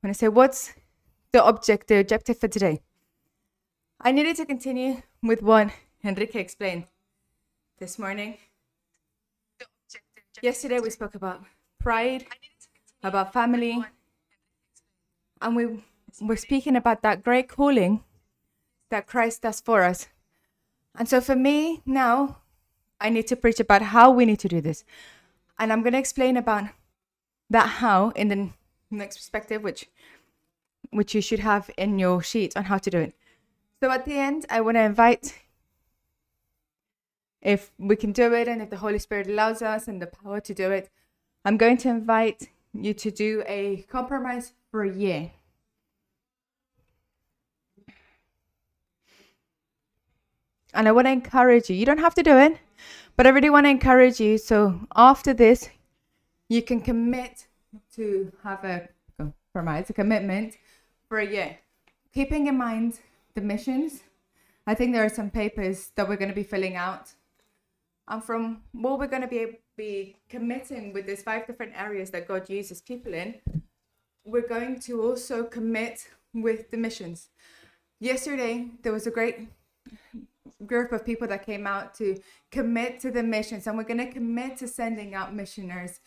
when I say what's the object, the objective for today, I needed to continue with what Enrique explained this morning. Yesterday we spoke about pride, about family, and we were speaking about that great calling that Christ does for us. And so for me now, I need to preach about how we need to do this. And I'm going to explain about that how in the next perspective, which which you should have in your sheet on how to do it. So at the end, I want to invite if we can do it and if the Holy Spirit allows us and the power to do it, I'm going to invite you to do a compromise for a year. And I want to encourage you. You don't have to do it, but I really want to encourage you. So after this, you can commit to have a compromise, a commitment for a year. Keeping in mind the missions, I think there are some papers that we're going to be filling out. And from what we're going to be, be committing with these five different areas that God uses people in, we're going to also commit with the missions. Yesterday, there was a great group of people that came out to commit to the missions, and we're going to commit to sending out missionaries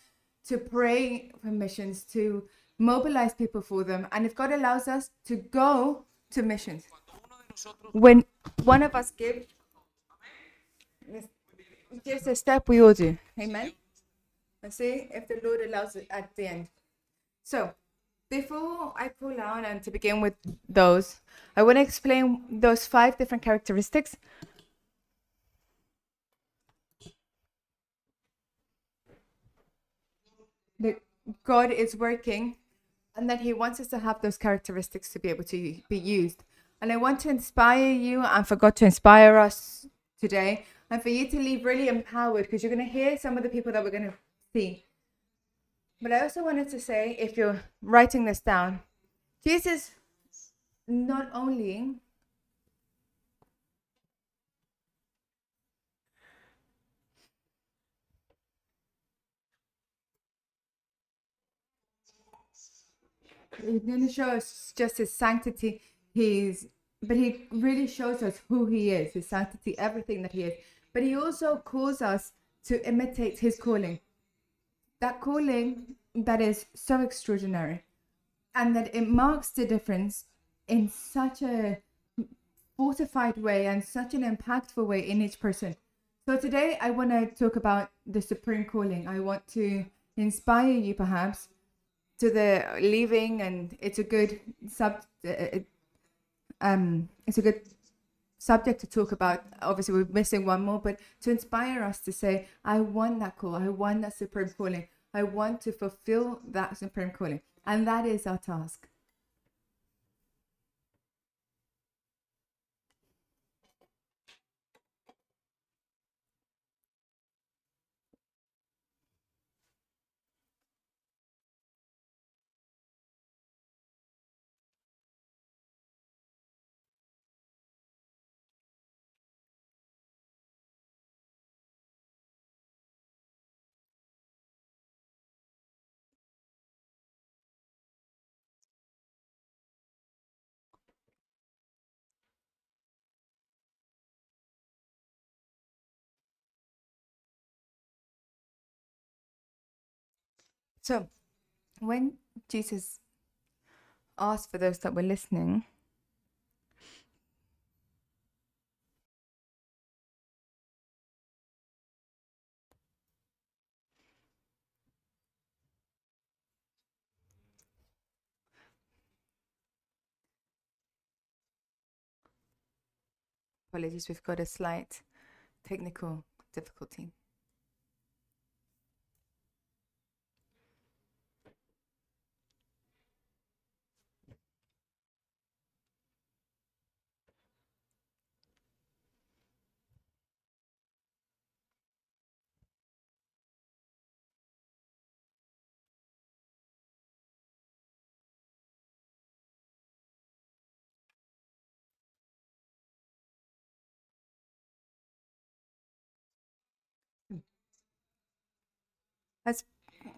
to pray for missions, to mobilize people for them. And if God allows us to go to missions, when one of us gives, gives a step, we all do. Amen. And see if the Lord allows it at the end. So, before I pull out and to begin with those, I want to explain those five different characteristics. That God is working and that He wants us to have those characteristics to be able to be used. And I want to inspire you and for God to inspire us today and for you to leave really empowered because you're going to hear some of the people that we're going to see. But I also wanted to say, if you're writing this down, Jesus not only To show us just his sanctity. He's, but he really shows us who he is, his sanctity, everything that he is. But he also calls us to imitate his calling. That calling that is so extraordinary, and that it marks the difference in such a fortified way and such an impactful way in each person. So today I want to talk about the supreme calling. I want to inspire you perhaps to the leaving and it's a good sub uh, um it's a good subject to talk about. Obviously we're missing one more but to inspire us to say i want that call. I want that supreme calling. I want to fulfill that supreme calling. And that is our task So, when Jesus asked for those that were listening, apologies, we've got a slight technical difficulty. As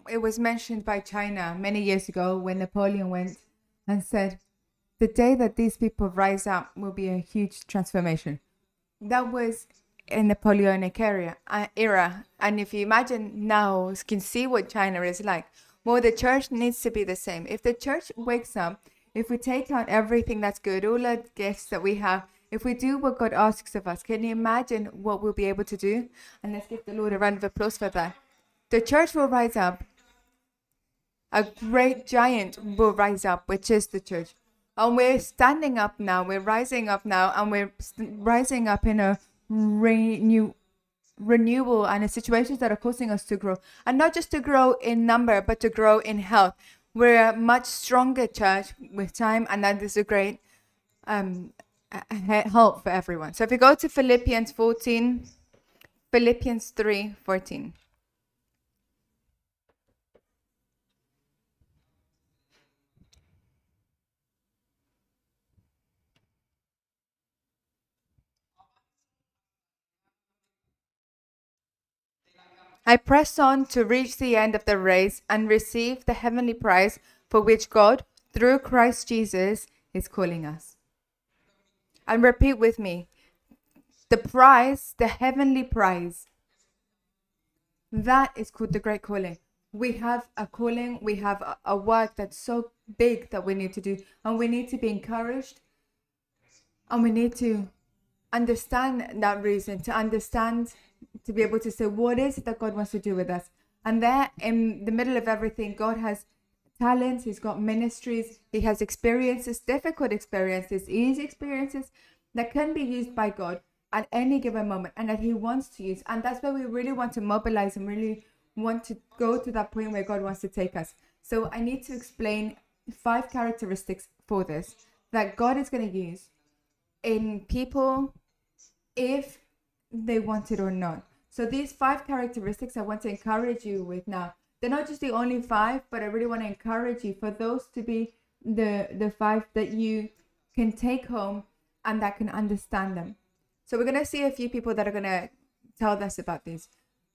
it was mentioned by China many years ago when Napoleon went and said, The day that these people rise up will be a huge transformation. That was in Napoleonic era, uh, era. And if you imagine now, you can see what China is like. Well, the church needs to be the same. If the church wakes up, if we take out everything that's good, all the gifts that we have, if we do what God asks of us, can you imagine what we'll be able to do? And let's give the Lord a round of applause for that. The church will rise up. A great giant will rise up, which is the church. And we're standing up now. We're rising up now, and we're rising up in a renew renewal and in situations that are causing us to grow and not just to grow in number but to grow in health we're a much stronger church with time and that is a great um, help for everyone so if we go to philippians 14 philippians 3 14 I press on to reach the end of the race and receive the heavenly prize for which God, through Christ Jesus, is calling us. And repeat with me the prize, the heavenly prize. That is called the great calling. We have a calling, we have a, work that's so big that we need to do, and we need to be encouraged, and we need to understand that reason, to understand to be able to say, what is it that God wants to do with us? And there, in the middle of everything, God has talents, He's got ministries, He has experiences, difficult experiences, easy experiences that can be used by God at any given moment and that He wants to use. And that's where we really want to mobilize and really want to go to that point where God wants to take us. So I need to explain five characteristics for this that God is going to use in people if they want it or not. So these five characteristics I want to encourage you with now. They're not just the only five, but I really want to encourage you for those to be the the five that you can take home and that can understand them. So we're gonna see a few people that are gonna tell us about these.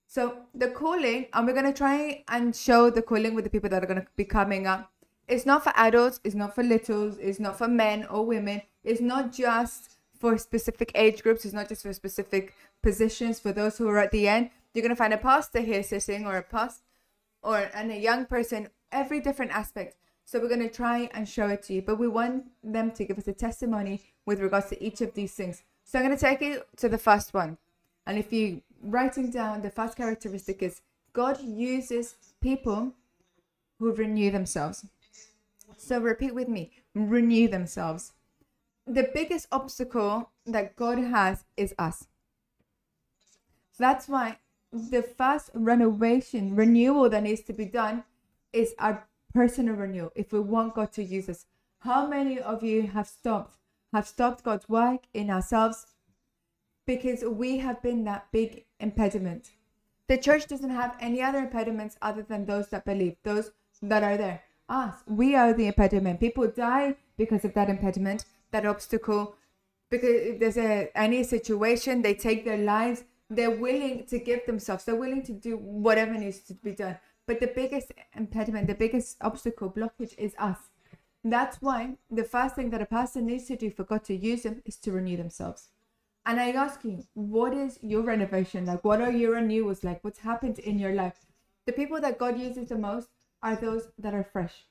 So the calling, and we're gonna try and show the calling with the people that are gonna be coming up. It's not for adults, it's not for littles, it's not for men or women, it's not just for specific age groups. It's not just for specific positions. For those who are at the end, you're gonna find a pastor here sitting, or a past, or and a young person. Every different aspect. So we're gonna try and show it to you, but we want them to give us a testimony with regards to each of these things. So I'm gonna take you to the first one, and if you writing down the first characteristic is God uses people who renew themselves. So repeat with me: renew themselves the biggest obstacle that God has is us. So that's why the first renovation, renewal that needs to be done is our personal renewal if we want God to use us. How many of you have stopped, have stopped God's work in ourselves because we have been that big impediment? The church doesn't have any other impediments other than those that believe, those that are there. Us, we are the impediment. People die because of that impediment that obstacle because if there's a any situation they take their lives they're willing to give themselves they're willing to do whatever needs to be done. But the biggest impediment the biggest obstacle blockage is us. That's why the first thing that a person needs to do for god to use them is to renew themselves. And i ask you what is your renovation like? What are your renewals like? What's happened in your life? The people that god uses the most are those that are fresh.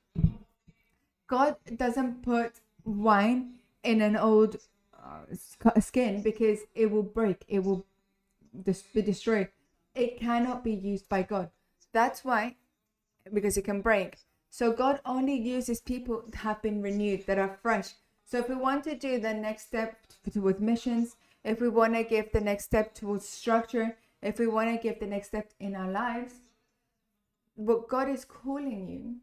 God doesn't put wine in an old uh, skin because it will break, it will be destroyed. It cannot be used by God. That's why, because it can break. So God only uses people that have been renewed, that are fresh. So if we want to do the next step towards missions, if we want to give the next step towards structure, if we want to give the next step in our lives, what God is calling you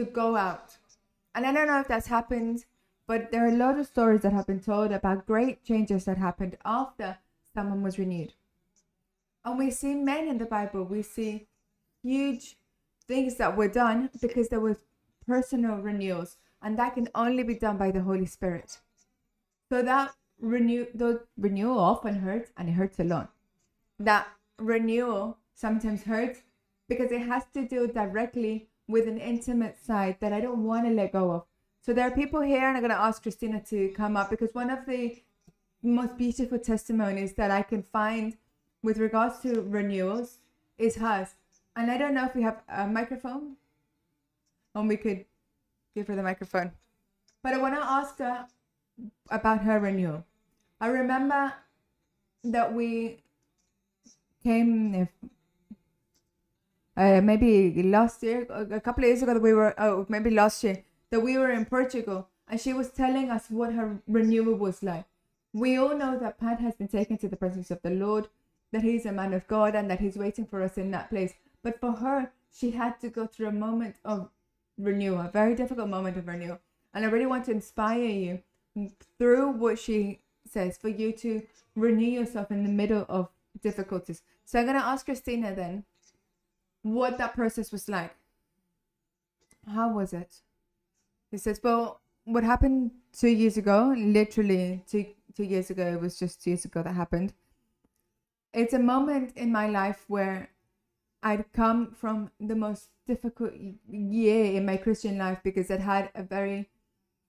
to go out. And I don't know if that's happened, but there are a lot of stories that have been told about great changes that happened after someone was renewed. And we see men in the Bible, we see huge things that were done because there was personal renewals, and that can only be done by the Holy Spirit. So that renew the renewal often hurts and it hurts a lot. That renewal sometimes hurts because it has to do directly with an intimate side that I don't want to let go of. So there are people here, and I'm going to ask Christina to come up because one of the most beautiful testimonies that I can find with regards to renewals is hers. And I don't know if we have a microphone, and we could give her the microphone. But I want to ask her about her renewal. I remember that we came uh, maybe last year, a couple of years ago, that we were, oh, maybe last year, that we were in Portugal, and she was telling us what her renewal was like. We all know that Pat has been taken to the presence of the Lord, that he's a man of God, and that he's waiting for us in that place. But for her, she had to go through a moment of renewal, a very difficult moment of renewal. And I really want to inspire you through what she says for you to renew yourself in the middle of difficulties. So I'm going to ask Christina then what that process was like. How was it? He says, Well, what happened two years ago, literally two, two years ago, it was just two years ago that happened. It's a moment in my life where I'd come from the most difficult year in my Christian life because I'd had a very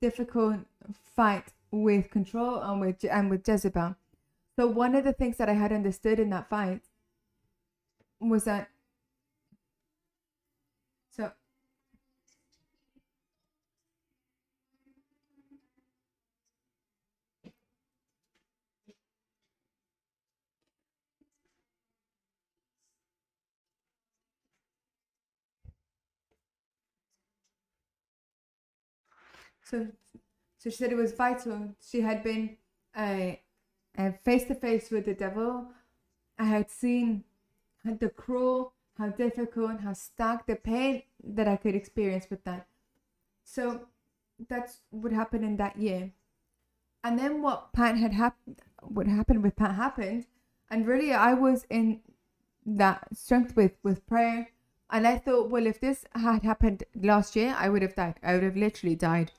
difficult fight with control and with and with Jezebel. So one of the things that I had understood in that fight was that so So, so she said it was vital. She had been face to face with the devil. I had seen the cruel, how difficult, how stuck, the pain that I could experience with that. So that's what happened in that year. And then what Pat had happened, what happened with Pat happened, and really I was in that strength with with prayer. And I thought, well, if this had happened last year, I would have died. I would have literally died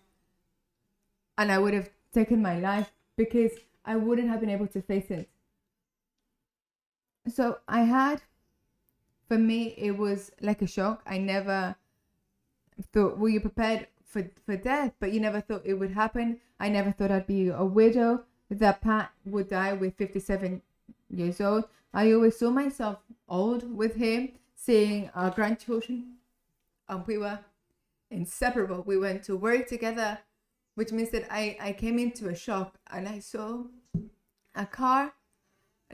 and I would have taken my life because I wouldn't have been able to face it. So I had, for me, it was like a shock. I never thought, well, you prepared for, for death, but you never thought it would happen. I never thought I'd be a widow, that Pat would die with 57 years old. I always saw myself old with him, seeing our grandchildren. And we were inseparable. We went to work together which means that I, I came into a shock and I saw a car,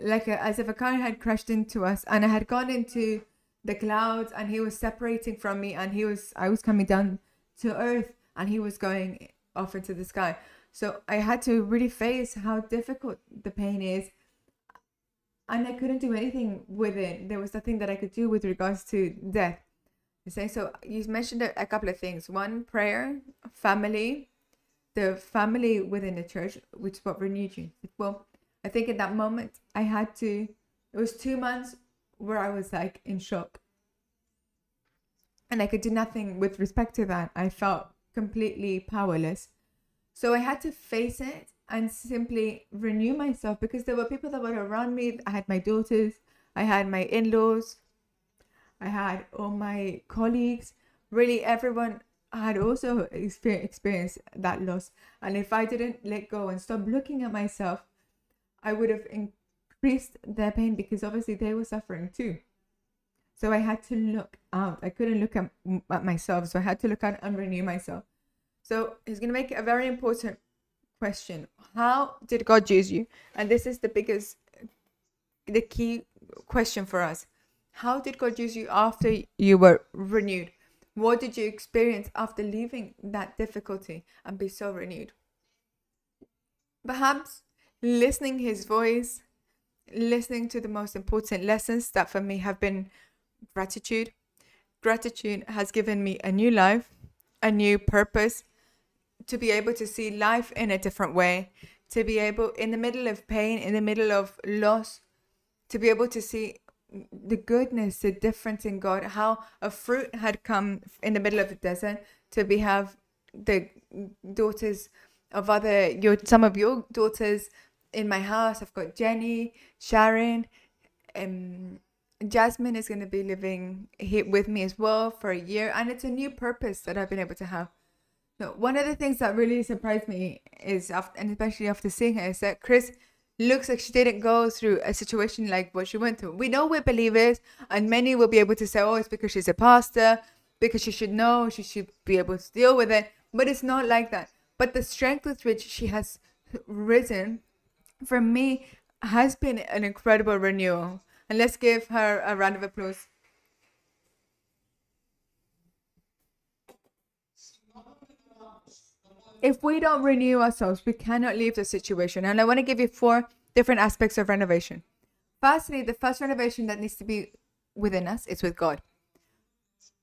like a, as if a car had crashed into us, and I had gone into the clouds, and he was separating from me, and he was I was coming down to earth, and he was going off into the sky. So I had to really face how difficult the pain is, and I couldn't do anything with it. There was nothing that I could do with regards to death. You say so. You mentioned a couple of things. One, prayer, family, the family within the church, which is what renewed you. Well, I think in that moment I had to. It was two months where I was like in shock, and I could do nothing with respect to that. I felt completely powerless, so I had to face it and simply renew myself because there were people that were around me. I had my daughters, I had my in-laws, I had all my colleagues. Really, everyone I had also experienced that loss. And if I didn't let go and stop looking at myself, I would have increased their pain because obviously they were suffering too. So I had to look out. I couldn't look at, at myself. So I had to look out and renew myself. So he's going to make a very important question. How did God use you? And this is the biggest, the key question for us. How did God use you after you were renewed? What did you experience after leaving that difficulty and be so renewed? Perhaps listening his voice, listening to the most important lessons that for me have been gratitude. Gratitude has given me a new life, a new purpose, to be able to see life in a different way, to be able, in the middle of pain, in the middle of loss, to be able to see the goodness, the difference in God, how a fruit had come in the middle of the desert to be have the daughters of other your some of your daughters in my house. I've got Jenny, Sharon, um, Jasmine is going to be living here with me as well for a year, and it's a new purpose that I've been able to have. One of the things that really surprised me is, after, and especially after seeing her, is that Chris looks like she didn't go through a situation like what she went through. We know we're believers, and many will be able to say, "Oh, it's because she's a pastor, because she should know, she should be able to deal with it." But it's not like that. But the strength with which she has risen, for me, has been an incredible renewal. And let's give her a round of applause. If we don't renew ourselves, we cannot leave the situation. And I want to give you four different aspects of renovation. Firstly, the first renovation that needs to be within us is with God.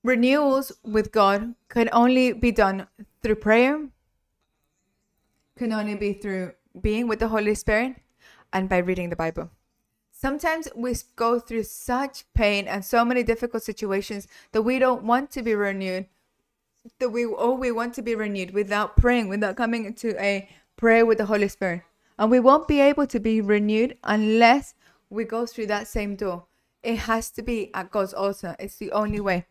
Renewals with God can only be done through prayer, can only be through being with the Holy Spirit, and by reading the Bible. Sometimes we go through such pain and so many difficult situations that we don't want to be renewed that we all we want to be renewed without praying, without coming into a prayer with the Holy Spirit. And we won't be able to be renewed unless we go through that same door. It has to be at God's altar. It's the only way.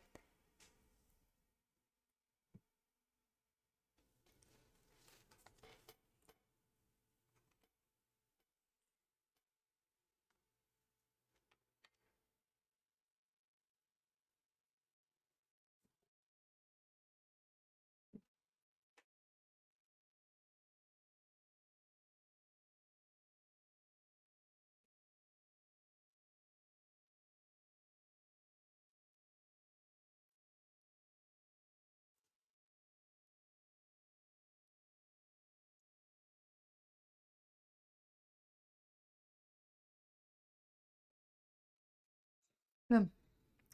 Hmm.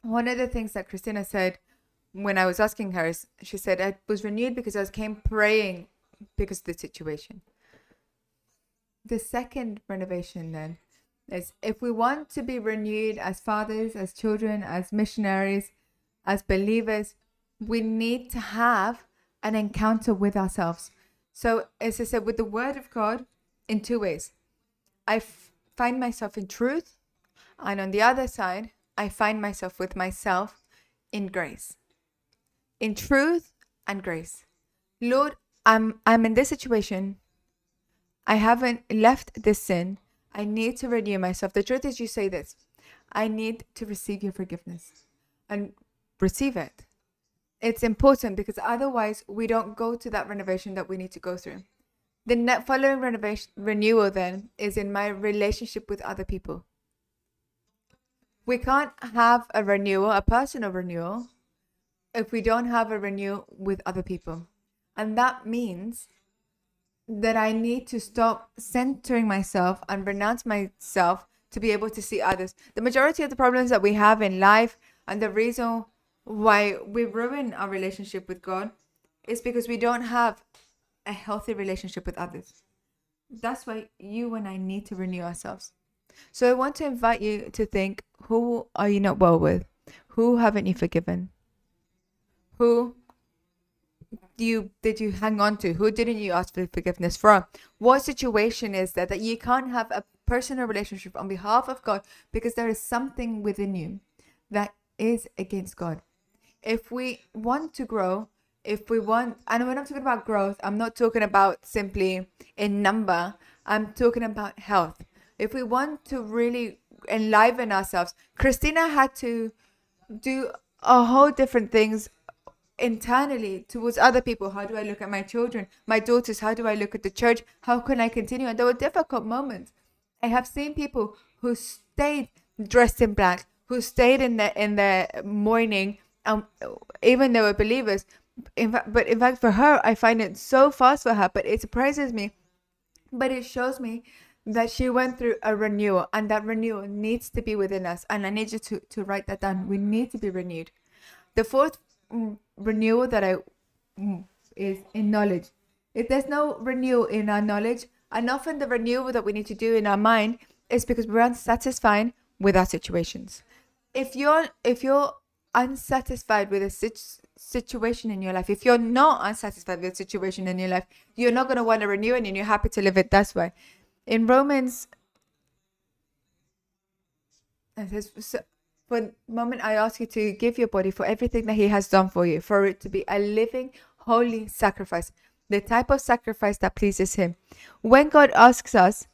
One of the things that Christina said when I was asking her is she said I was renewed because I came praying because of the situation. The second renovation then is if we want to be renewed as fathers, as children, as missionaries, as believers, we need to have an encounter with ourselves. So, as I said, with the Word of God in two ways. I f- find myself in truth, and on the other side, I find myself with myself in grace, in truth and grace. Lord, I'm I'm in this situation. I haven't left this sin. I need to renew myself. The truth is, you say this. I need to receive your forgiveness and receive it. It's important because otherwise we don't go to that renovation that we need to go through. The net following renovation renewal then is in my relationship with other people we can't have a renewal, a personal renewal, if we don't have a renewal with other people. And that means that I need to stop centering myself and renounce myself to be able to see others. The majority of the problems that we have in life and the reason why we ruin our relationship with God is because we don't have a healthy relationship with others. That's why you and I need to renew ourselves. So I want to invite you to think who are you not well with? Who haven't you forgiven? Who you did you hang on to? Who didn't you ask for forgiveness from? What situation is that that you can't have a personal relationship on behalf of God because there is something within you that is against God. If we want to grow, if we want and when I'm talking about growth, I'm not talking about simply in number, I'm talking about health if we want to really enliven ourselves, Christina had to do a whole different things internally towards other people. How do I look at my children, my daughters? How do I look at the church? How can I continue? And there were difficult moments. I have seen people who stayed dressed in black, who stayed in the in the mourning, um, even they were believers. In fact, but in fact, for her, I find it so fast for her. But it surprises me. But it shows me that she went through a renewal and that renewal needs to be within us. And i need you to, to write that down. We need to be renewed. The fourth mm, renewal that i mm, is in knowledge. If there's no renewal in our knowledge and often the renewal that we need to do in our mind is because we're unsatisfied with our situations. If you're if you're unsatisfied with a sit- situation in your life if you're not unsatisfied with a situation in your life you're not going to want to renew it and you're happy to live it that's why in Romans, it says, for the moment, I ask you to give your body for everything that He has done for you, for it to be a living, holy sacrifice, the type of sacrifice that pleases Him. When God asks us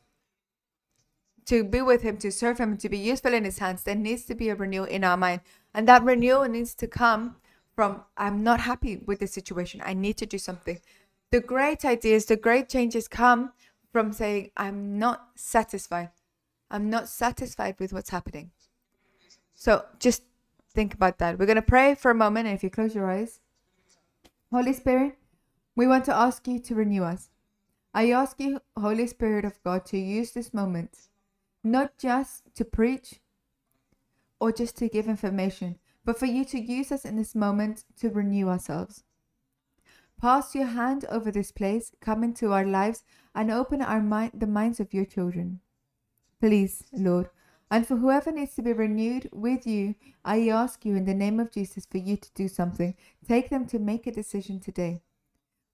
to be with Him, to serve Him, to be useful in His hands, there needs to be a renewal in our mind. And that renewal needs to come from I'm not happy with the situation. I need to do something. The great ideas, the great changes come from saying, I'm not satisfied. I'm not satisfied with what's happening. So just think about that. We're going to pray for a moment. And if you close your eyes, Holy Spirit, we want to ask you to renew us. I ask you, Holy Spirit of God, to use this moment not just to preach or just to give information, but for you to use us in this moment to renew ourselves. Pass your hand over this place, come into our lives, and open our mind, the minds of your children. Please, Lord, and for whoever needs to be renewed with you, I ask you in the name of Jesus for you to do something. Take them to make a decision today.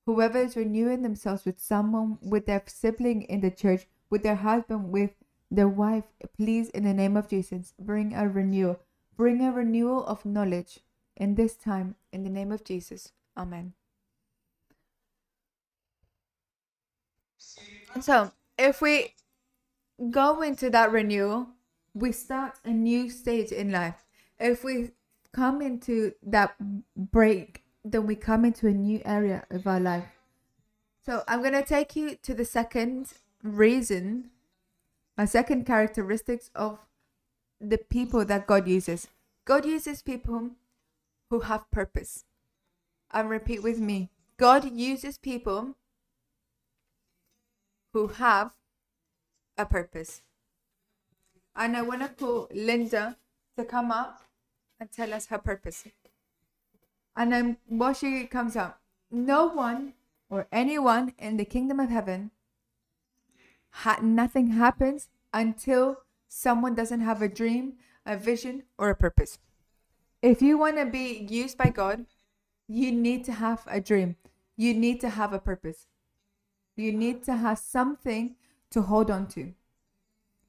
Whoever is renewing themselves with someone, with their sibling in the church, with their husband, with their wife, please, in the name of Jesus, bring a renewal. Bring a renewal of knowledge in this time, in the name of Jesus. Amen. So, if we go into that renewal, we start a new stage in life. If we come into that break, then we come into a new area of our life. So I'm going to take you to the second reason, a second characteristics of the people that God uses. God uses people who have purpose. And repeat with me God uses people who have a purpose. And I want to call Linda to come up and tell us her purpose. And then while she comes up, no one or anyone in the kingdom of heaven, ha- nothing happens until someone doesn't have a dream, a vision, or a purpose. If you want to be used by God, you need to have a dream. You need to have a purpose. You need to have something to hold on to.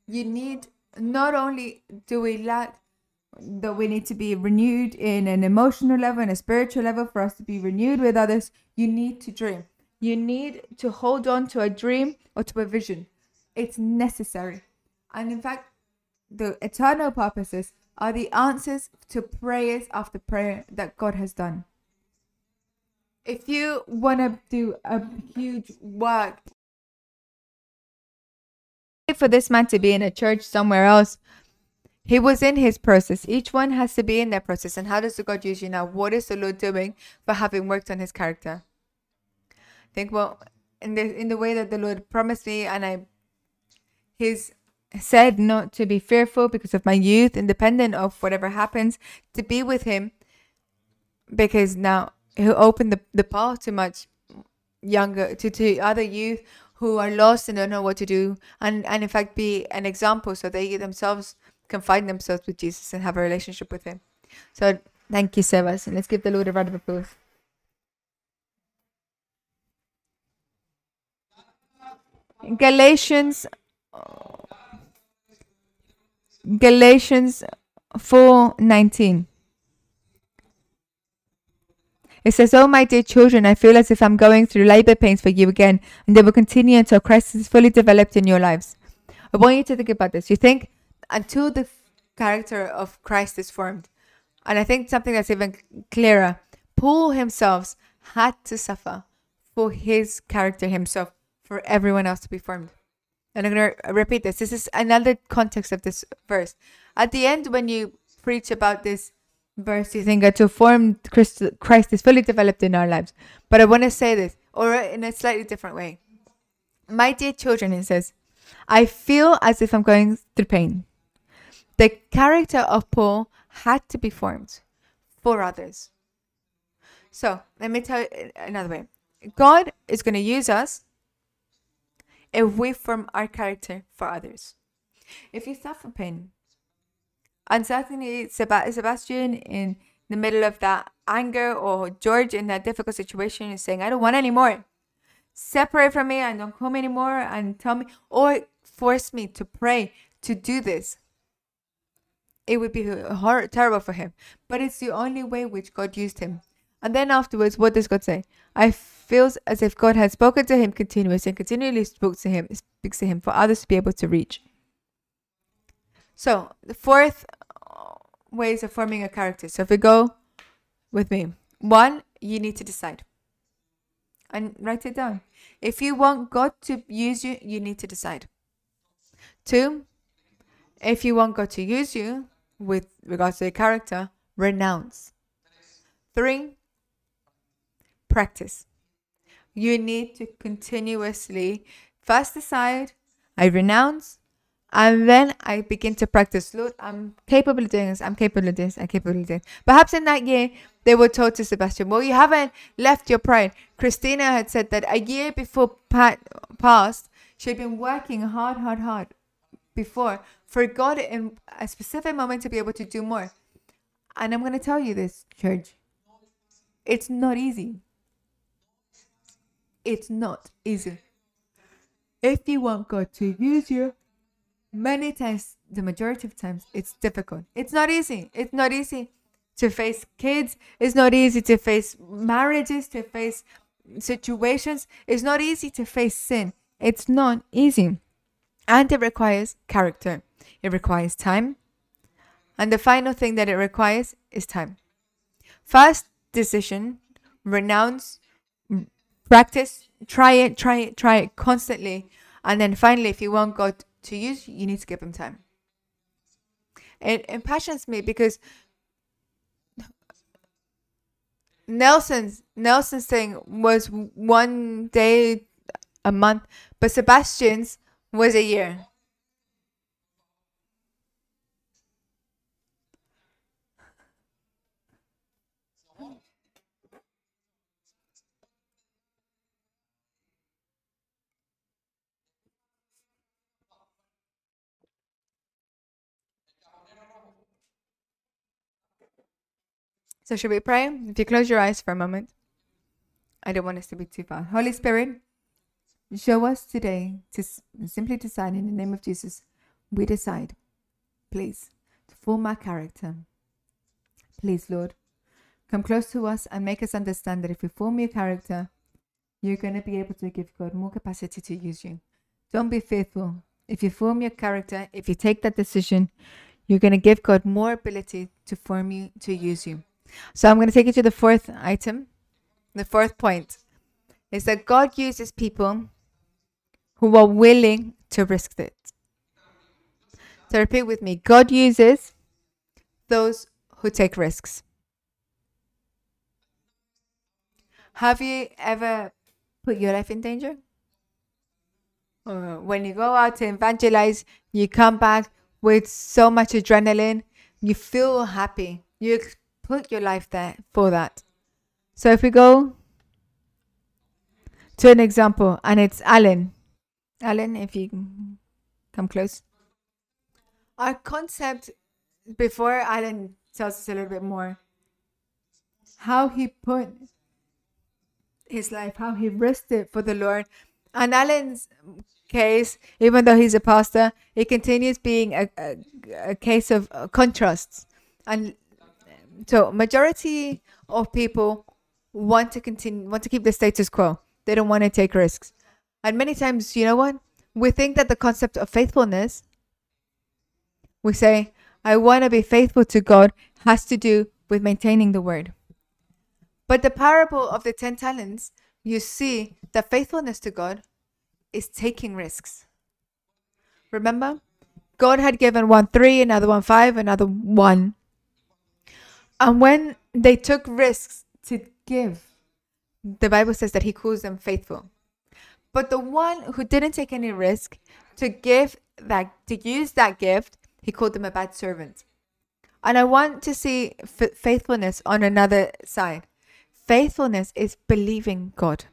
You need not only do we lack that we need to be renewed in an emotional level and a spiritual level for us to be renewed with others, you need to dream. You need to hold on to a dream or to a vision. It's necessary. And in fact, the eternal purposes are the answers to prayers after prayer that God has done. If you want to do a huge work for this man to be in a church somewhere else. He was in his process. Each one has to be in their process. And how does the God use you now? What is the Lord doing for having worked on his character? Think well in the in the way that the Lord promised me and I he's said not to be fearful because of my youth, independent of whatever happens, to be with him because now he'll open the, the path to much younger to, to other youth who are lost and don't know what to do, and, and in fact be an example so they themselves can find themselves with Jesus and have a relationship with Him. So thank you, Sebas, and let's give the Lord a round of applause. Galatians Galatians 4:19 it says, Oh, my dear children, I feel as if I'm going through labor pains for you again, and they will continue until Christ is fully developed in your lives. I want you to think about this. You think until the character of Christ is formed, and I think something that's even clearer, Paul himself had to suffer for his character himself, for everyone else to be formed. And I'm going to repeat this. This is another context of this verse. At the end, when you preach about this verse you think that to form Christ, Christ is fully developed in our lives. But I want to say this, or in a slightly different way. My dear children, it says, I feel as if I'm going through pain. The character of Paul had to be formed for others. So let me tell you uh, another way. God is going to use us if we form our character for others. If you suffer pain, and certainly Sebastian in the middle of that anger or George in that difficult situation is saying, I don't want any more. Separate from me and don't come anymore and tell me or force me to pray to do this. it would be hor- terrible for him. But it's the only way which God used him. And then afterwards, what does God say? I feels as if God had spoken to him continuously and continually spoke to him, speaks to him for others to be able to reach. So the fourth ways of forming a character. So if we go with me, one, you need to decide and write it down. If you want God to use you, you need to decide. Two, if you want God to use you with regards to your character, renounce. Three, practice. You need to continuously first decide, I renounce, and then I begin to practice. Lord, I'm capable of doing this. I'm capable of this. I'm capable of this. Perhaps in that year, they were told to Sebastian, well, you haven't left your pride. Christina had said that a year before Pat passed, she had been working hard, hard, hard before for God in a specific moment to be able to do more. And I'm going to tell you this, church. It's not easy. It's not easy. If you want God to use you, many times, the majority of times, it's difficult. It's not easy. It's not easy to face kids. It's not easy to face marriages, to face situations. It's not easy to face sin. It's not easy. And it requires character. It requires time. And the final thing that it requires is time. First decision, renounce, practice, try it, try it, try it constantly. And then finally, if you want God to use, you need to give them time. It impassions me because Nelson's Nelson's thing was one day a month, but Sebastian's was a year. So, should we pray? If you close your eyes for a moment, I don't want us to be too far. Holy Spirit, show us today to simply decide in the name of Jesus, we decide, please, to form our character. Please, Lord, come close to us and make us understand that if we form your character, you're going to be able to give God more capacity to use you. Don't be fearful. If you form your character, if you take that decision, you're going to give God more ability to form you, to use you. So I'm going to take you to the fourth item. The fourth point is that God uses people who are willing to risk it. So repeat with me God uses those who take risks. Have you ever put your life in danger? when you go out to evangelize, you come back with so much adrenaline, you feel happy, you put your life there for that. So if we go to an example, and it's Alan. Alan, if you come close. Our concept, before Alan tells us a little bit more, how he put his life, how he risked it for the Lord. And Alan's case, even though he's a pastor, it continues being a, a, a case of contrasts. And so majority of people want to continue want to keep the status quo. They don't want to take risks. And many times you know what? We think that the concept of faithfulness we say i want to be faithful to god has to do with maintaining the word. But the parable of the 10 talents you see that faithfulness to god is taking risks. Remember? God had given one three another one five another one and when they took risks to give, the Bible says that he calls them faithful. But the one who didn't take any risk to give that, to use that gift, he called them a bad servant. And I want to see f- faithfulness on another side. Faithfulness is believing God.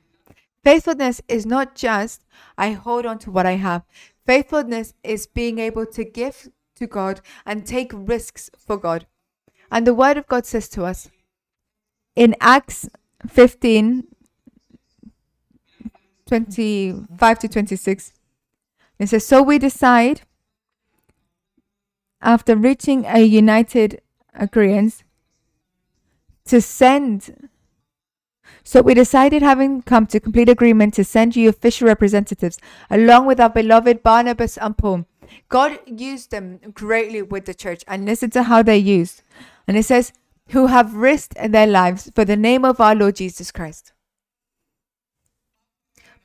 Faithfulness is not just, I hold on to what I have. Faithfulness is being able to give to God and take risks for God. And the word of God says to us in Acts 15 25 to 26, it says, So we decide after reaching a united agreement to send so we decided, having come to complete agreement, to send you official representatives, along with our beloved Barnabas and Paul. God used them greatly with the church, and listen to how they used. And it says, who have risked their lives for the name of our Lord Jesus Christ.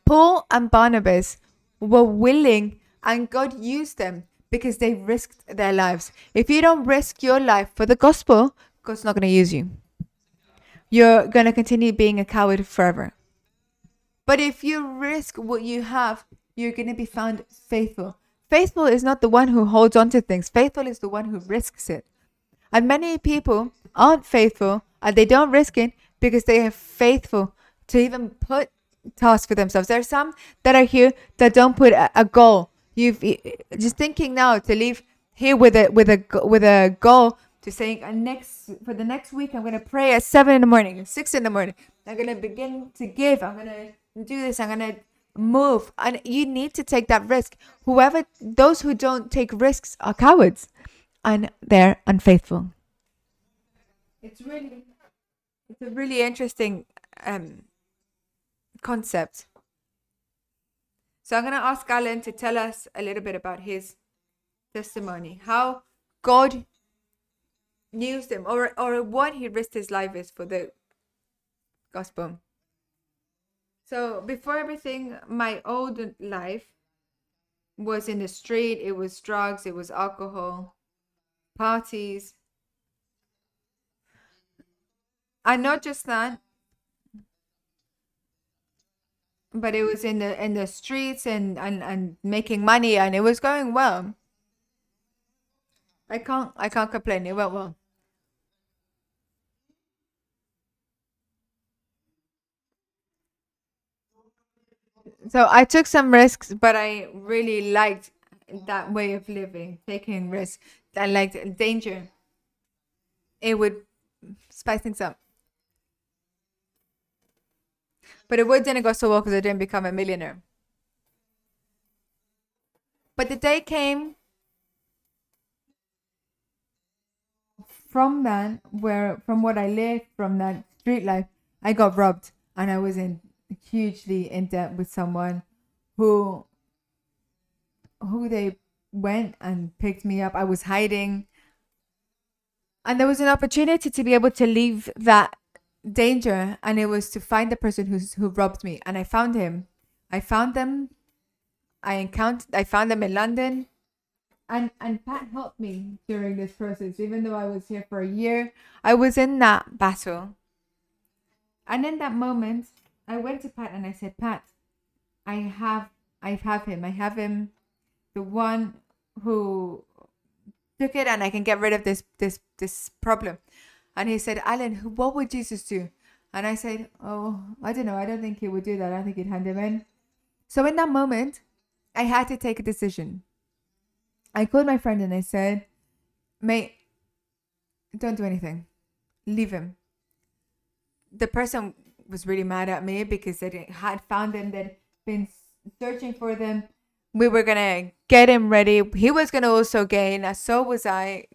Paul and Barnabas were willing, and God used them because they risked their lives. If you don't risk your life for the gospel, God's not going to use you you're going to continue being a coward forever. But if you risk what you have, you're going to be found faithful. Faithful is not the one who holds on to things, faithful is the one who risks it. And many people aren't faithful and they don't risk it because they are faithful to even put tasks for themselves. There are some that are here that don't put a, a goal. You've just thinking now to leave here with a with a with a goal to saying uh, next for the next week i'm going to pray at seven in the morning six in the morning. I'm going to begin to give. I'm going to do this. I'm going to move. And you need to take that risk. Whoever those who don't take risks are cowards and they're unfaithful it's really it's a really interesting um concept so i'm going to ask alan to tell us a little bit about his testimony how god used him or or what he risked his life is for the gospel. So before everything, my old life was in the street. It was drugs. It was alcohol, parties, and not just that, but it was in the in the streets and and and making money, and it was going well. I can't I can't complain. It went well. So I took some risks, but I really liked that way of living, taking risks. I liked danger. It would spice things up. But it would didn't go so well because I didn't become a millionaire. But the day came from that, where from what I lived, from that street life, I got robbed and I was in hugely in debt with someone who who they went and picked me up. I was hiding. And there was an opportunity to be able to leave that danger and it was to find the person who's who robbed me and I found him. I found them. I encountered I found them in London. And and Pat helped me during this process even though I was here for a year. I was in that battle. And in that moment I went to Pat and I said, Pat, I have I have him. I have him the one who took it and I can get rid of this this this problem. And he said, Alan, what would Jesus do? And I said, Oh, I don't know. I don't think he would do that. I think he'd hand him in. So in that moment, I had to take a decision. I called my friend and I said, Mate, don't do anything. Leave him. The person was really mad at me because they had found them, they'd been searching for them. We were gonna get him ready. He was gonna also gain, as so was I,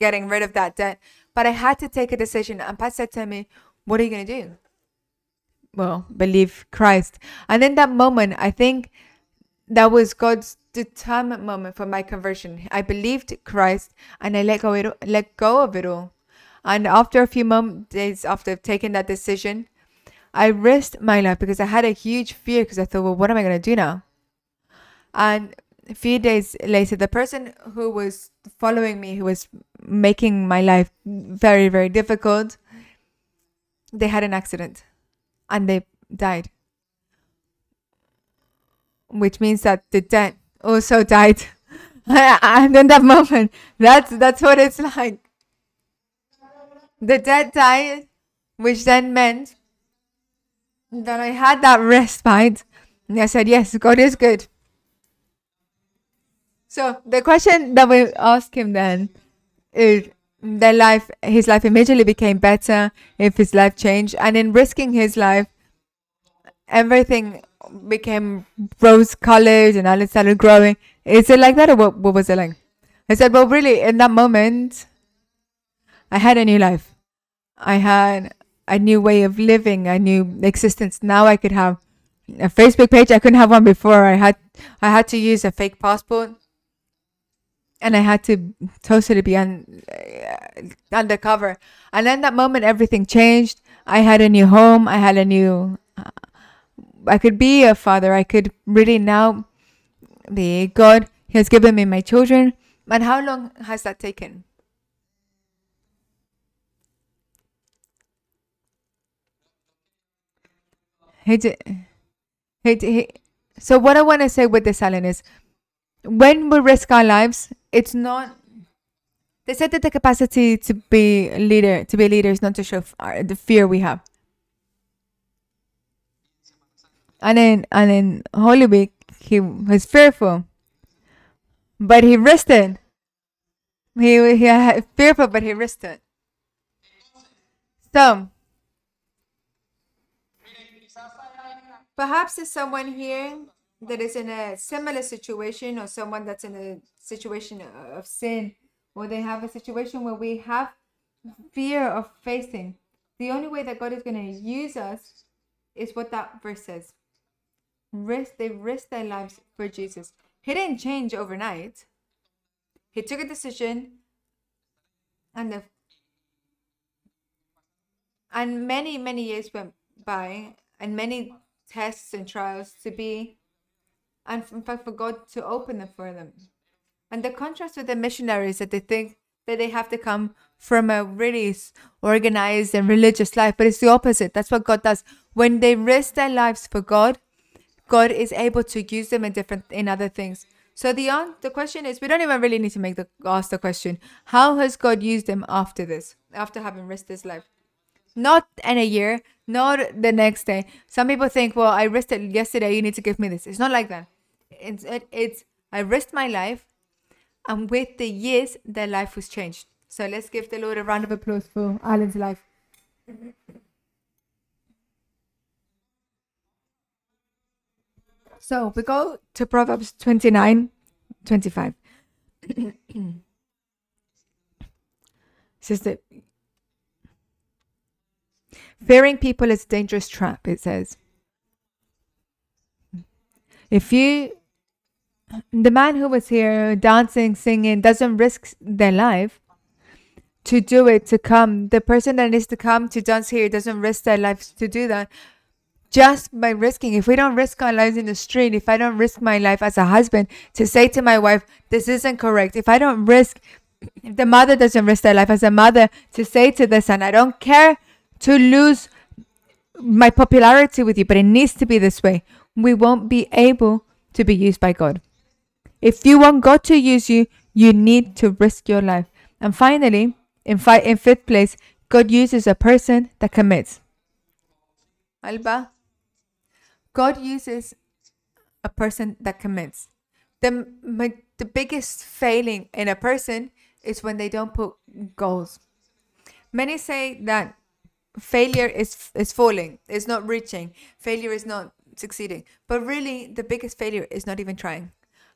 getting rid of that debt. But I had to take a decision. And Pat said to me, What are you gonna do? Well, believe Christ. And in that moment, I think that was God's determined moment for my conversion. I believed Christ and I let go, it, let go of it all. And after a few moments, days after taking that decision, I risked my life because I had a huge fear because I thought, well, what am I going to do now? And a few days later, the person who was following me, who was making my life very, very difficult, they had an accident and they died. Which means that the dead also died. and in that moment, that's that's what it's like. The dead died, which then meant that I had that respite. And I said, Yes, God is good. So the question that we ask him then is their life his life immediately became better if his life changed and in risking his life everything became rose colored and all started growing is it like that or what, what was it like I said, well, really, in that moment, I had a new life. I had a new way of living, a new existence. Now I could have a Facebook page. I couldn't have one before. I had I had to use a fake passport, and I had to totally be un, uh, undercover. And then that moment, everything changed. I had a new home. I had a new. Uh, I could be a father. I could really now. The God He has given me my children. But how long has that taken? He did. He, he, so what I want to say with this, Alan, is when we risk our lives, it's not. They said that the capacity to be leader, to be a leader, is not to show our, uh, the fear we have. And in and in Holy Week, he was fearful, but he risked it. He he had fearful, but he risked it. So Perhaps there's someone here that is in a similar situation or someone that's in a situation of sin or they have a situation where we have fear of facing. The only way that God is going to use us is what that verse says. Risk, they risked their lives for Jesus. He didn't change overnight. He took a decision and the and many, many years went by and many tests and trials to be, and in fact, for God to open them for them. And the contrast with the missionaries that they think that they have to come from a really organized and religious life, but it's the opposite. That's what God does. When they risk their lives for God, God is able to use them in different in other things. So the the question is, we don't even really need to make the ask the question: How has God used them after this, after having risked his life? Not in a year, not the next day. Some people think, well, I risked it yesterday, you need to give me this. It's not like that. It's, it, it's I risked my life, and with the years, their life was changed. So let's give the Lord a round of applause for Alan's life. So we go to Proverbs 29 25. says that Fearing people is a dangerous trap, it says. If you, the man who was here dancing, singing, doesn't risk their life to do it, to come, the person that needs to come to dance here doesn't risk their life to do that. Just by risking, if we don't risk our lives in the street, if I don't risk my life as a husband to say to my wife, this isn't correct, if I don't risk, if the mother doesn't risk their life as a mother to say to the son, I don't care to lose my popularity with you, but it needs to be this way. We won't be able to be used by God. If you want God to use you, you need to risk your life. And finally, in, fi- in fifth place, God uses a person that commits. Alba, God uses a person that commits. The, my, the biggest failing in a person is when they don't put goals. Many say that failure is is falling is not reaching failure is not succeeding but really the biggest failure is not even trying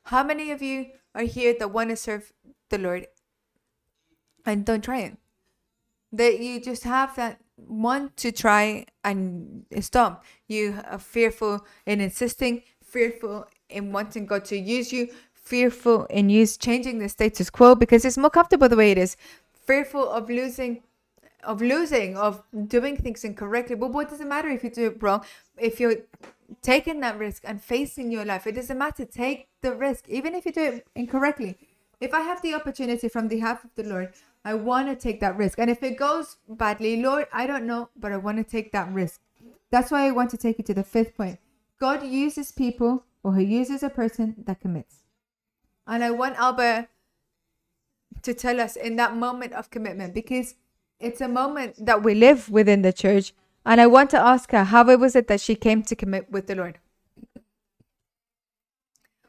how many of you are here that want to serve the lord and don't try it that you just have that want to try and stop you are fearful in insisting fearful in wanting god to use you fearful in use changing the status quo because it's more comfortable the way it is fearful of losing of losing, of doing things incorrectly. But what does it matter if you do it wrong? If you're taking that risk and facing your life, it doesn't matter. Take the risk, even if you do it incorrectly. If I have the opportunity from the half of the Lord, I want to take that risk. And if it goes badly, Lord, I don't know, but I want to take that risk. That's why I want to take you to the fifth point. God uses people or he uses a person that commits. And I want Alba to tell us in that moment of commitment because it's a moment that we live within the church. And I want to ask her, how it was it that she came to commit with the Lord?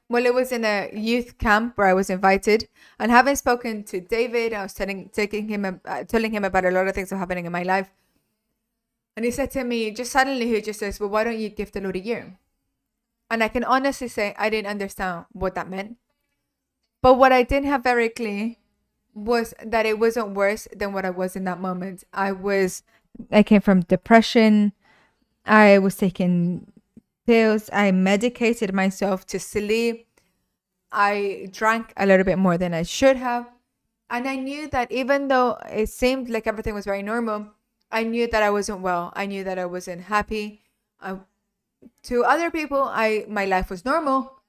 Well, it was in a youth camp where I was invited, and having spoken to David, I was telling, taking him, uh, telling him about a lot of things that were happening in my life, and he said to me, just suddenly, he just says, "Well, why don't you give the Lord a year?" And I can honestly say I didn't understand what that meant. But what I didn't have very clear was that it wasn't worse than what I was in that moment. I was, I came from depression. I was taking pills. I medicated myself to sleep. I drank a little bit more than I should have. And I knew that even though it seemed like everything was very normal, I knew that I wasn't well. I knew that I wasn't happy. I, to other people, I my life was normal.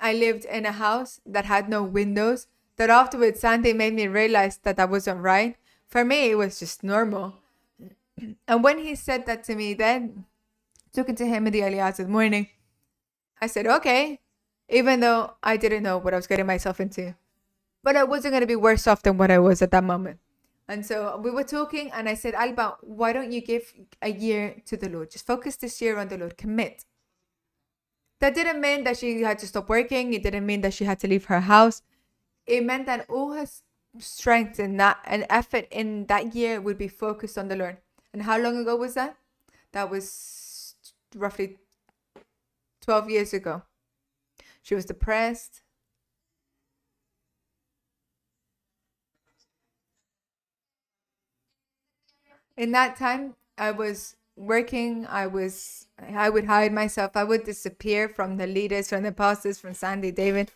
I lived in a house that had no windows. That afterwards, Sandy made me realize that that wasn't right. For me, it was just normal. And when he said that to me, then talking to him in the early hours of the morning, I said, okay, even though I didn't know what I was getting myself into. But I wasn't going to be worse off than what I was at that moment. And so we were talking, and I said, Alba, why don't you give a year to the Lord? Just focus this year on the Lord, commit. That didn't mean that she had to stop working, it didn't mean that she had to leave her house. It meant that all her strength and that and effort in that year would be focused on the Lord. And how long ago was that? That was roughly 12 years ago. She was depressed. In that time, I was working. I was, I would hide myself. I would disappear from the leaders, from the pastors, from Sandy, David.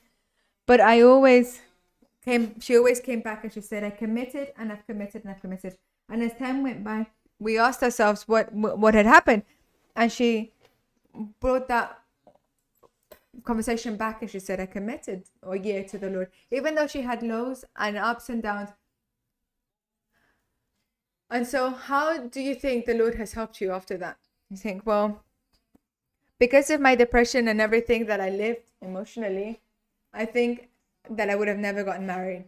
But I always came, she always came back and she said, I committed and I've committed and I've committed. And as time went by, we asked ourselves what, what had happened. And she brought that conversation back and she said, I committed a year to the Lord. Even though she had lows and ups and downs. And so, how do you think the Lord has helped you after that? You think, well, because of my depression and everything that I lived emotionally, I think that I would have never gotten married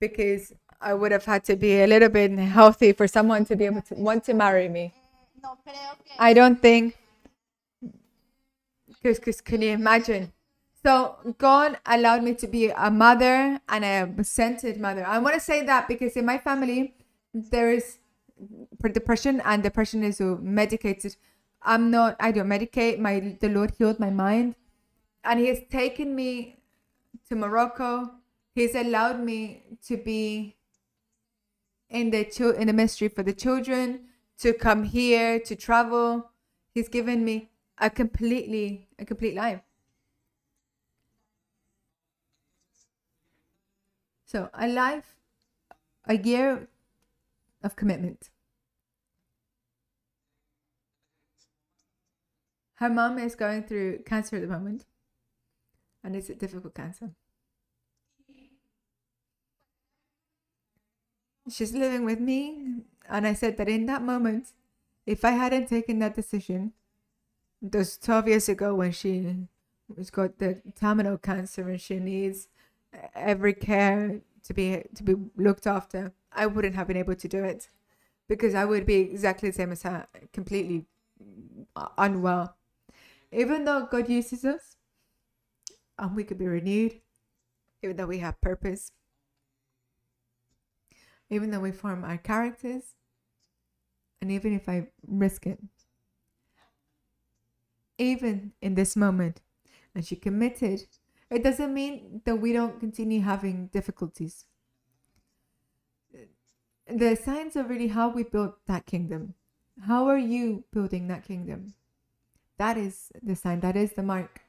because I would have had to be a little bit healthy for someone to be able to want to marry me. I don't think because can you imagine? So God allowed me to be a mother and a centered mother. I want to say that because in my family there is depression and depression is medicated. I'm not. I don't medicate. My the Lord healed my mind, and He has taken me to Morocco. He's allowed me to be in the in the ministry for the children to come here to travel. He's given me a completely a complete life. So a life, a year of commitment. Her mom is going through cancer at the moment, and it's a difficult cancer. She's living with me, and I said that in that moment, if I hadn't taken that decision, those 12 years ago when she has got the terminal cancer and she needs every care to be to be looked after i wouldn't have been able to do it because i would be exactly the same as her completely unwell. Even though god uses us and we could be renewed even though we have purpose even though we form our characters and even if i risk it even in this moment. And she committed. It doesn't mean that we don't continue having difficulties. The signs are really how we build that kingdom. How are you building that kingdom? That is the sign, that is the mark.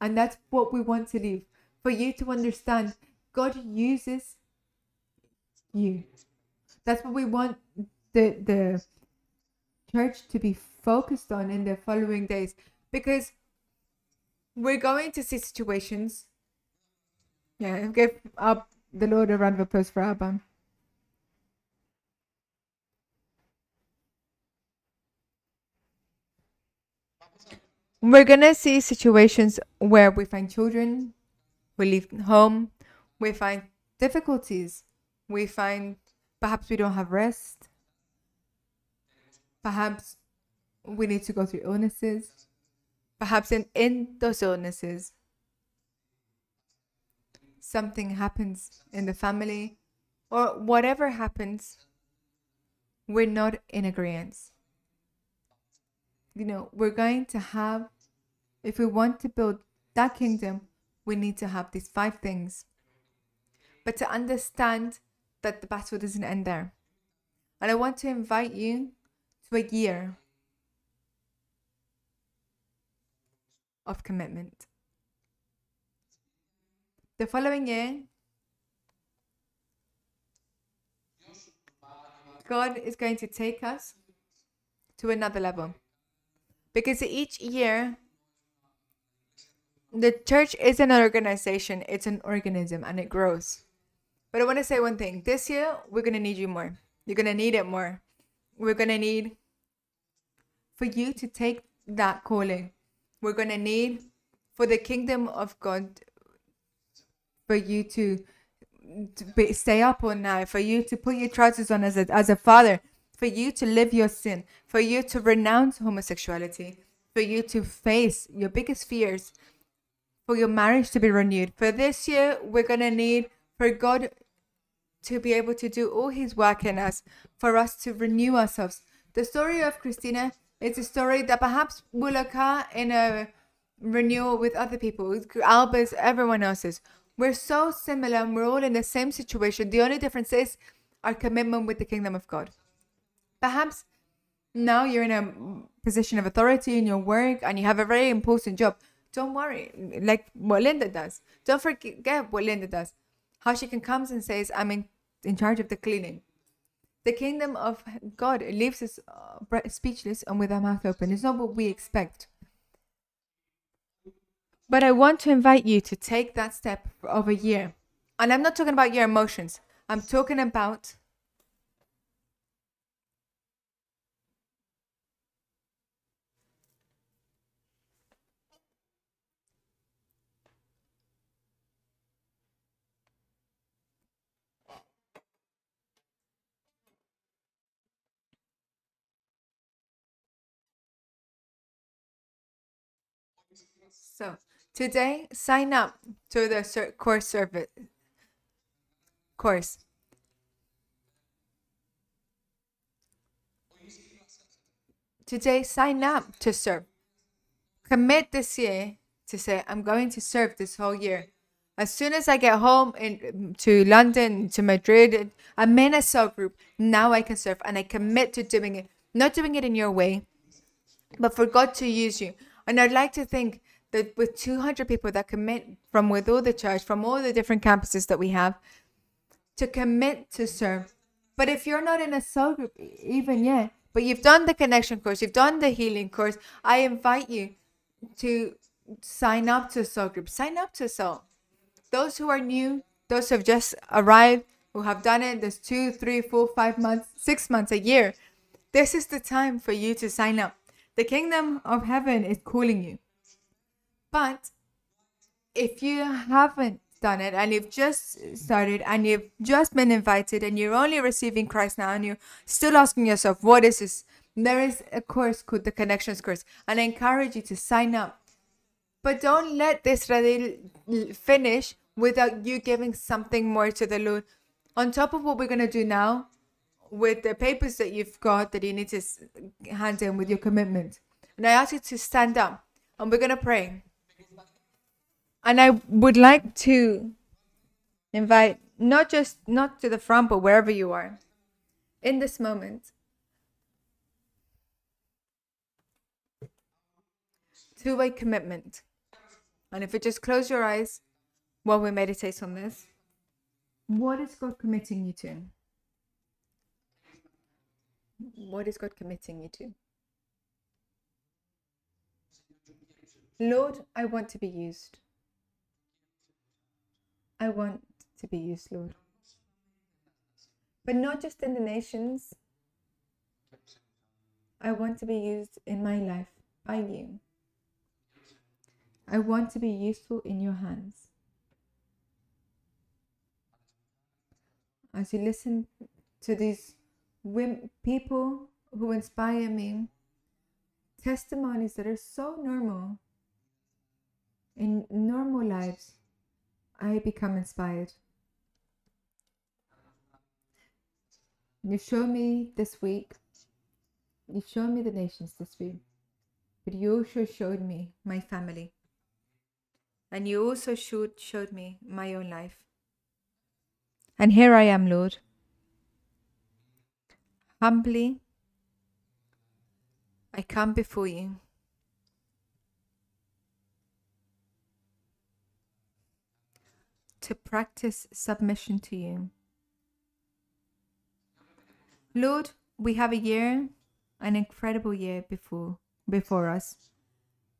And that's what we want to leave. For you to understand God uses you. That's what we want the the church to be focused on in the following days because we're going to see situations. Yeah, give up the Lord a round of applause for Alba. We're gonna see situations where we find children, we leave home, we find difficulties, we find perhaps we don't have rest, perhaps we need to go through illnesses perhaps in, in those illnesses, something happens in the family, or whatever happens, we're not in agreement. You know, we're going to have, if we want to build that kingdom, we need to have these five things. but to understand that the battle doesn't end there. And I want to invite you to a year of commitment. The following year, God is going to take us to another level. Because each year, the church isn't an organization, it's an organism and it grows. But I want to say one thing this year, we're going to need you more. You're going to need it more. We're going to need for you to take that calling. We're going to need for the kingdom of God for you to, to be, stay up all night, for you to put your trousers on as a, as a father, for you to live your sin, for you to renounce homosexuality, for you to face your biggest fears, for your marriage to be renewed. For this year, we're going to need for God to be able to do all his work in us, for us to renew ourselves. The story of Christina is a story that perhaps will occur in a renewal with other people, Albers, everyone else's. We're so similar and we're all in the same situation. The only difference is our commitment with the kingdom of God. Perhaps now you're in a position of authority in your work and you have a very important job. Don't worry, like what Linda does. Don't forget what Linda does. How she can comes and says, I'm in, in charge of the cleaning. The kingdom of God leaves us uh, speechless and with our mouth open. It's not what we expect. But I want to invite you to take that step of a year. And I'm not talking about your emotions, I'm talking about So today, sign up to the course service course. Today, sign up to serve. Commit this year to say, I'm going to serve this whole year. As soon as I get home in, to London, to Madrid, I'm in a cell group. Now I can serve and I commit to doing it. Not doing it in your way, but for God to use you. And I'd like to think that with 200 people that commit from with all the church, from all the different campuses that we have, to commit to serve. But if you're not in a soul group even yet, but you've done the connection course, you've done the healing course, I invite you to sign up to a soul group. Sign up to a soul. Those who are new, those who have just arrived, who have done it, there's two, three, four, five months, six months, a year. This is the time for you to sign up. The kingdom of heaven is calling you. But if you haven't done it and you've just started and you've just been invited and you're only receiving Christ now and you're still asking yourself, what is this? There is a course called the Connections course, and I encourage you to sign up. But don't let this finish without you giving something more to the Lord. On top of what we're going to do now, with the papers that you've got that you need to hand in with your commitment. And I ask you to stand up and we're going to pray. And I would like to invite not just not to the front but wherever you are in this moment to a commitment. And if you just close your eyes while we meditate on this, what is God committing you to? What is God committing you to? Lord, I want to be used. I want to be used, Lord. But not just in the nations. I want to be used in my life by you. I want to be useful in your hands. As you listen to these women, people who inspire me, testimonies that are so normal in normal lives, I become inspired. You show me this week, you showed me the nations this week, but you also showed me my family. And you also showed, showed me my own life. And here I am, Lord. Humbly, I come before you. To practice submission to you. Lord, we have a year, an incredible year before before us.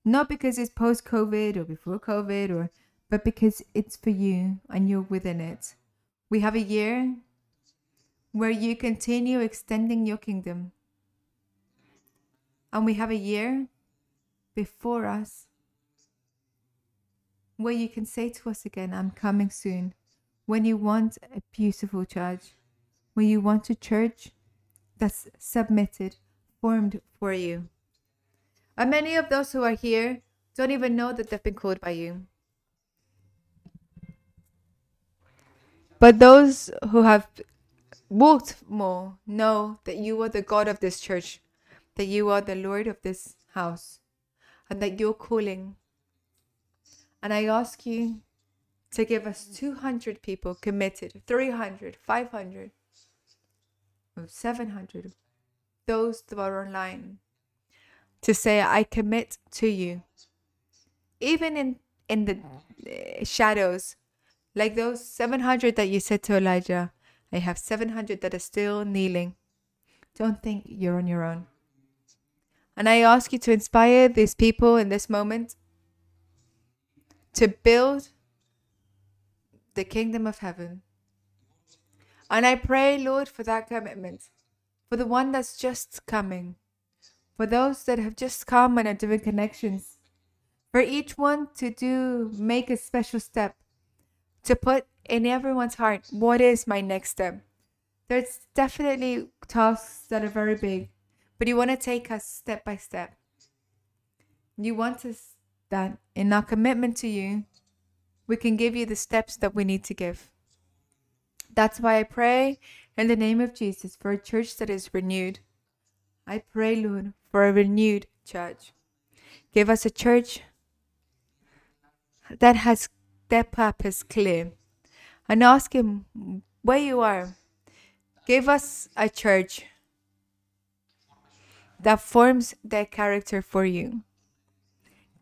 Not because it's post COVID or before COVID or but because it's for you and you're within it. We have a year where you continue extending your kingdom. And we have a year before us where you can say to us again, I'm coming soon. When you want a beautiful church, when you want a church that's submitted, formed for you. And many of those who are here don't even know that they've been called by you. But those who have walked more know that you are the God of this church, that you are the Lord of this house, and that you're calling. And I ask you to give us 200 people committed, 300, 500, 700, those that are online, to say, I commit to you. Even in, in the uh, shadows, like those 700 that you said to Elijah, I have 700 that are still kneeling. Don't think you're on your own. And I ask you to inspire these people in this moment to build the kingdom of heaven. And I pray, Lord, for that commitment, for the one that's just coming, for those that have just come and are doing connections, for each one to do, make a special step to put in everyone's heart what is my next step. There's definitely tasks that are very big, but you want to take us step by step. You want us that in our commitment to you, we can give you the steps that we need to give. That's why I pray in the name of Jesus for a church that is renewed. I pray, Lord, for a renewed church. Give us a church that has their purpose clear and ask Him where you are. Give us a church that forms their character for you.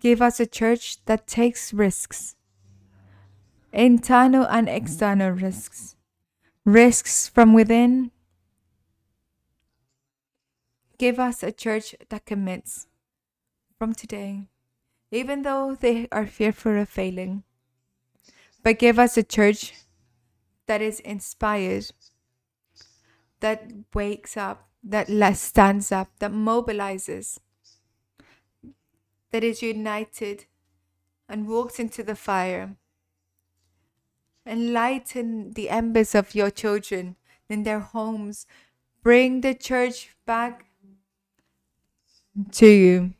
Give us a church that takes risks, internal and external risks, risks from within. Give us a church that commits from today, even though they are fearful of failing but give us a church that is inspired, that wakes up, that stands up, that mobilizes, that is united and walks into the fire. Enlighten the embers of your children in their homes. Bring the church back to you.